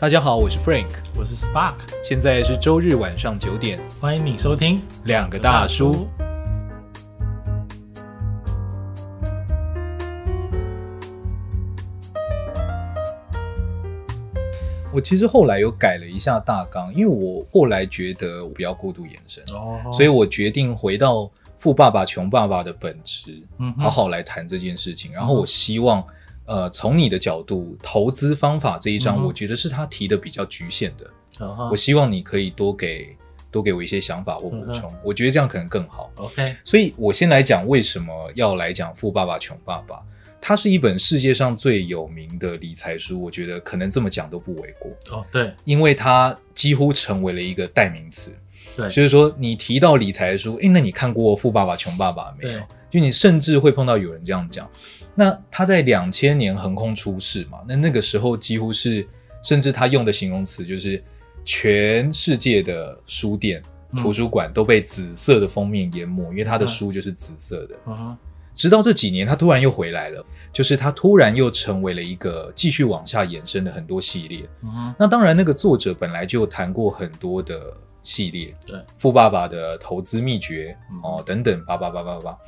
大家好，我是 Frank，我是 Spark，现在是周日晚上九点，欢迎你收听两个大叔。我其实后来有改了一下大纲，因为我后来觉得我不要过度延伸，哦，所以我决定回到《富爸爸穷爸爸》的本质，嗯，好好来谈这件事情。然后我希望。呃，从你的角度，投资方法这一章，我觉得是他提的比较局限的。嗯、我希望你可以多给多给我一些想法或补充，嗯，我觉得这样可能更好。OK，所以我先来讲为什么要来讲《富爸爸穷爸爸》。它是一本世界上最有名的理财书，我觉得可能这么讲都不为过。哦，对，因为它几乎成为了一个代名词。对，就是说你提到理财书，诶，那你看过《富爸爸穷爸爸》没有？就你甚至会碰到有人这样讲。那他在两千年横空出世嘛？那那个时候几乎是，甚至他用的形容词就是全世界的书店、图书馆都被紫色的封面淹没，因为他的书就是紫色的。直到这几年，他突然又回来了，就是他突然又成为了一个继续往下延伸的很多系列。那当然，那个作者本来就谈过很多的系列，对，富爸爸的投资秘诀哦，等等，叭叭叭叭叭。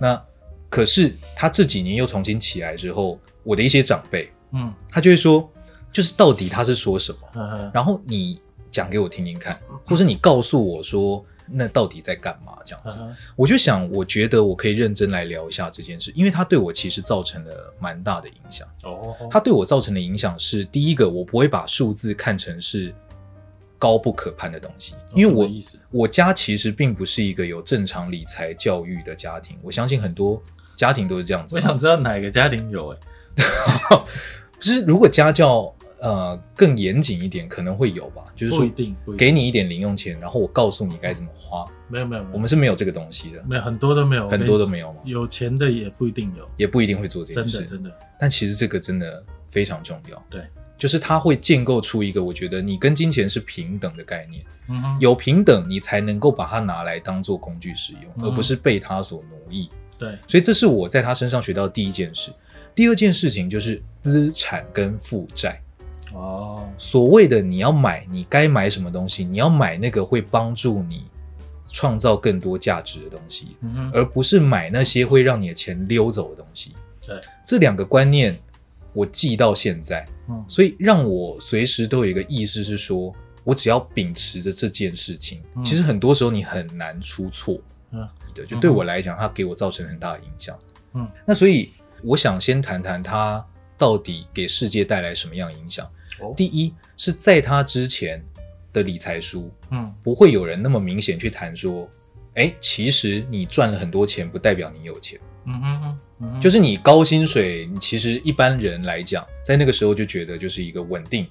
那可是他这几年又重新起来之后，我的一些长辈，嗯，他就会说，就是到底他是说什么？嗯、然后你讲给我听听看，或是你告诉我说，那到底在干嘛？这样子，嗯、我就想，我觉得我可以认真来聊一下这件事，因为他对我其实造成了蛮大的影响。哦，他对我造成的影响是，第一个，我不会把数字看成是高不可攀的东西，因为我我家其实并不是一个有正常理财教育的家庭，我相信很多。家庭都是这样子，我想知道哪个家庭有哎、欸，就是如果家教呃更严谨一点，可能会有吧。就是说，给你一点零用钱，然后我告诉你该怎么花。没有没有，我们是没有这个东西的，没有很多都没有，很多都没有吗？有钱的也不一定有，也不一定会做这件事。真的真的，但其实这个真的非常重要。对，就是它会建构出一个我觉得你跟金钱是平等的概念。嗯，有平等，你才能够把它拿来当做工具使用，嗯、而不是被它所奴役。对，所以这是我在他身上学到的第一件事。第二件事情就是资产跟负债。哦，所谓的你要买，你该买什么东西？你要买那个会帮助你创造更多价值的东西，嗯，而不是买那些会让你的钱溜走的东西。对，这两个观念我记到现在，嗯，所以让我随时都有一个意识是说，我只要秉持着这件事情，嗯，其实很多时候你很难出错。嗯。就对我来讲，它给我造成很大的影响。嗯，那所以我想先谈谈它到底给世界带来什么样的影响。哦，第一是在他之前的理财书，嗯，不会有人那么明显去谈说，哎，其实你赚了很多钱不代表你有钱。嗯嗯嗯，就是你高薪水，你其实一般人来讲，在那个时候就觉得就是一个稳定，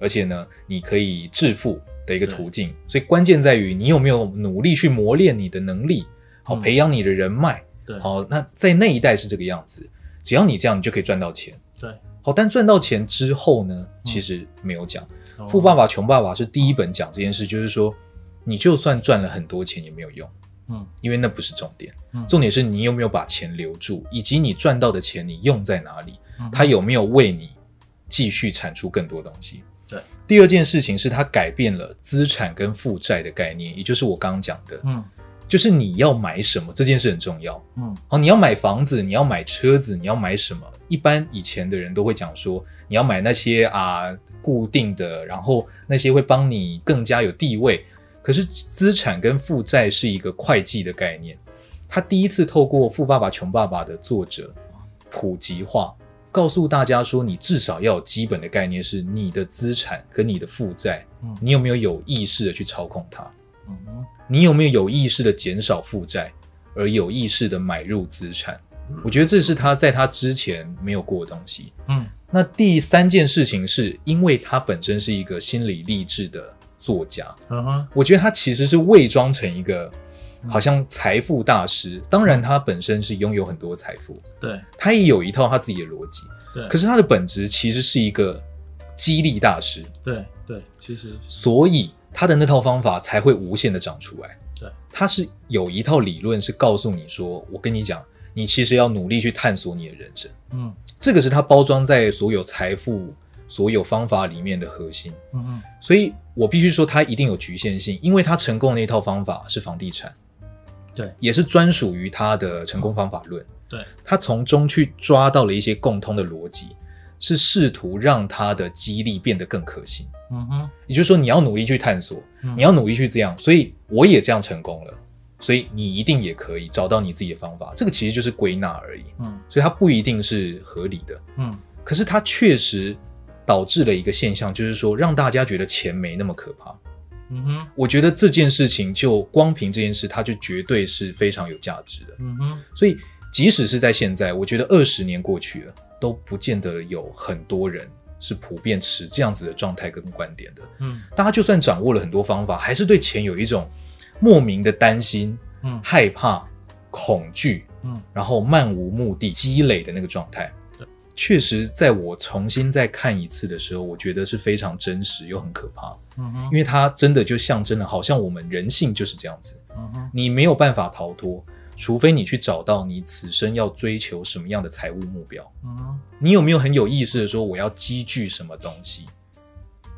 而且呢，你可以致富的一个途径。所以关键在于你有没有努力去磨练你的能力。好，培养你的人脉。对，好，那在那一代是这个样子，只要你这样，你就可以赚到钱。对，好，但赚到钱之后呢，其实没有讲。嗯，《富爸爸穷爸爸》是第一本讲这件事，就是说，你就算赚了很多钱也没有用。嗯，因为那不是重点。嗯，重点是你有没有把钱留住，以及你赚到的钱你用在哪里，它有没有为你继续产出更多东西。对，第二件事情是它改变了资产跟负债的概念，也就是我刚刚讲的。嗯。就是你要买什么这件事很重要，嗯，好，你要买房子，你要买车子，你要买什么？一般以前的人都会讲说，你要买那些啊固定的，然后那些会帮你更加有地位。可是资产跟负债是一个会计的概念，他第一次透过《富爸爸穷爸爸》的作者普及化，告诉大家说，你至少要有基本的概念，是你的资产跟你的负债，嗯，你有没有有意识的去操控它？嗯，你有没有有意识的减少负债，而有意识的买入资产？我觉得这是他在他之前没有过的东西。嗯，那第三件事情是因为他本身是一个心理励志的作家。嗯哼，我觉得他其实是伪装成一个好像财富大师。当然，他本身是拥有很多财富。对，他也有一套他自己的逻辑。对，可是他的本质其实是一个激励大师。对对，其实所以。他的那套方法才会无限的长出来。对，他是有一套理论是告诉你说，我跟你讲，你其实要努力去探索你的人生。嗯，这个是他包装在所有财富、所有方法里面的核心。嗯嗯，所以我必须说，它一定有局限性，因为它成功的那套方法是房地产，对，也是专属于它的成功方法论。对，他从中去抓到了一些共通的逻辑，是试图让他的激励变得更可信。嗯哼，也就是说，你要努力去探索，嗯、你要努力去这样，所以我也这样成功了，所以你一定也可以找到你自己的方法。这个其实就是归纳而已。嗯，所以它不一定是合理的。嗯，可是它确实导致了一个现象，就是说让大家觉得钱没那么可怕。嗯哼，我觉得这件事情就光凭这件事，它就绝对是非常有价值的。嗯哼，所以。即使是在现在，我觉得二十年过去了，都不见得有很多人是普遍持这样子的状态跟观点的。嗯，大家就算掌握了很多方法，还是对钱有一种莫名的担心、嗯，害怕、恐惧，嗯，然后漫无目的积累的那个状态。对，确实，在我重新再看一次的时候，我觉得是非常真实又很可怕。嗯哼，因为它真的就象征了，好像我们人性就是这样子。嗯哼，你没有办法逃脱。除非你去找到你此生要追求什么样的财务目标，嗯哼，你有没有很有意识的说我要积聚什么东西？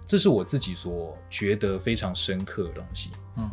这是我自己所觉得非常深刻的东西。嗯，